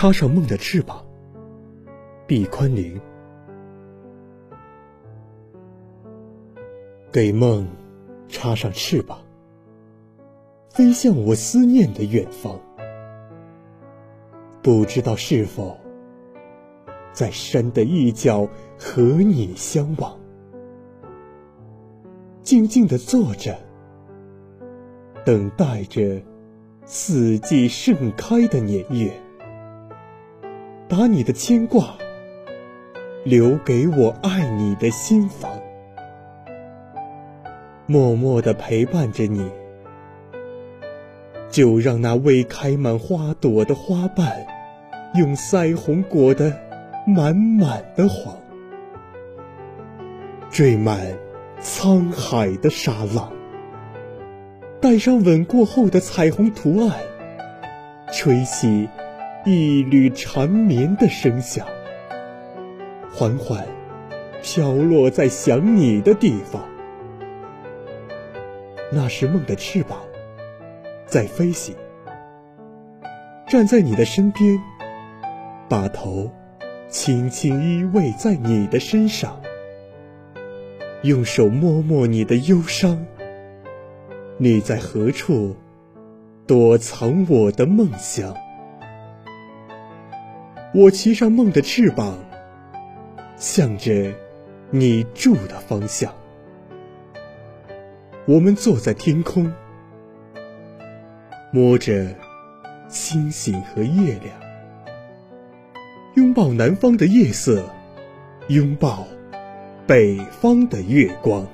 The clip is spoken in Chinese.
插上梦的翅膀，毕宽宁。给梦插上翅膀，飞向我思念的远方。不知道是否在山的一角和你相望，静静的坐着，等待着四季盛开的年月。把你的牵挂留给我爱你的心房，默默的陪伴着你。就让那未开满花朵的花瓣，用腮红裹得满满的黄，缀满沧海的沙浪，带上吻过后的彩虹图案，吹起。一缕缠绵的声响，缓缓飘落在想你的地方。那是梦的翅膀在飞行，站在你的身边，把头轻轻依偎在你的身上，用手摸摸你的忧伤。你在何处躲藏我的梦想？我骑上梦的翅膀，向着你住的方向。我们坐在天空，摸着星星和月亮，拥抱南方的夜色，拥抱北方的月光。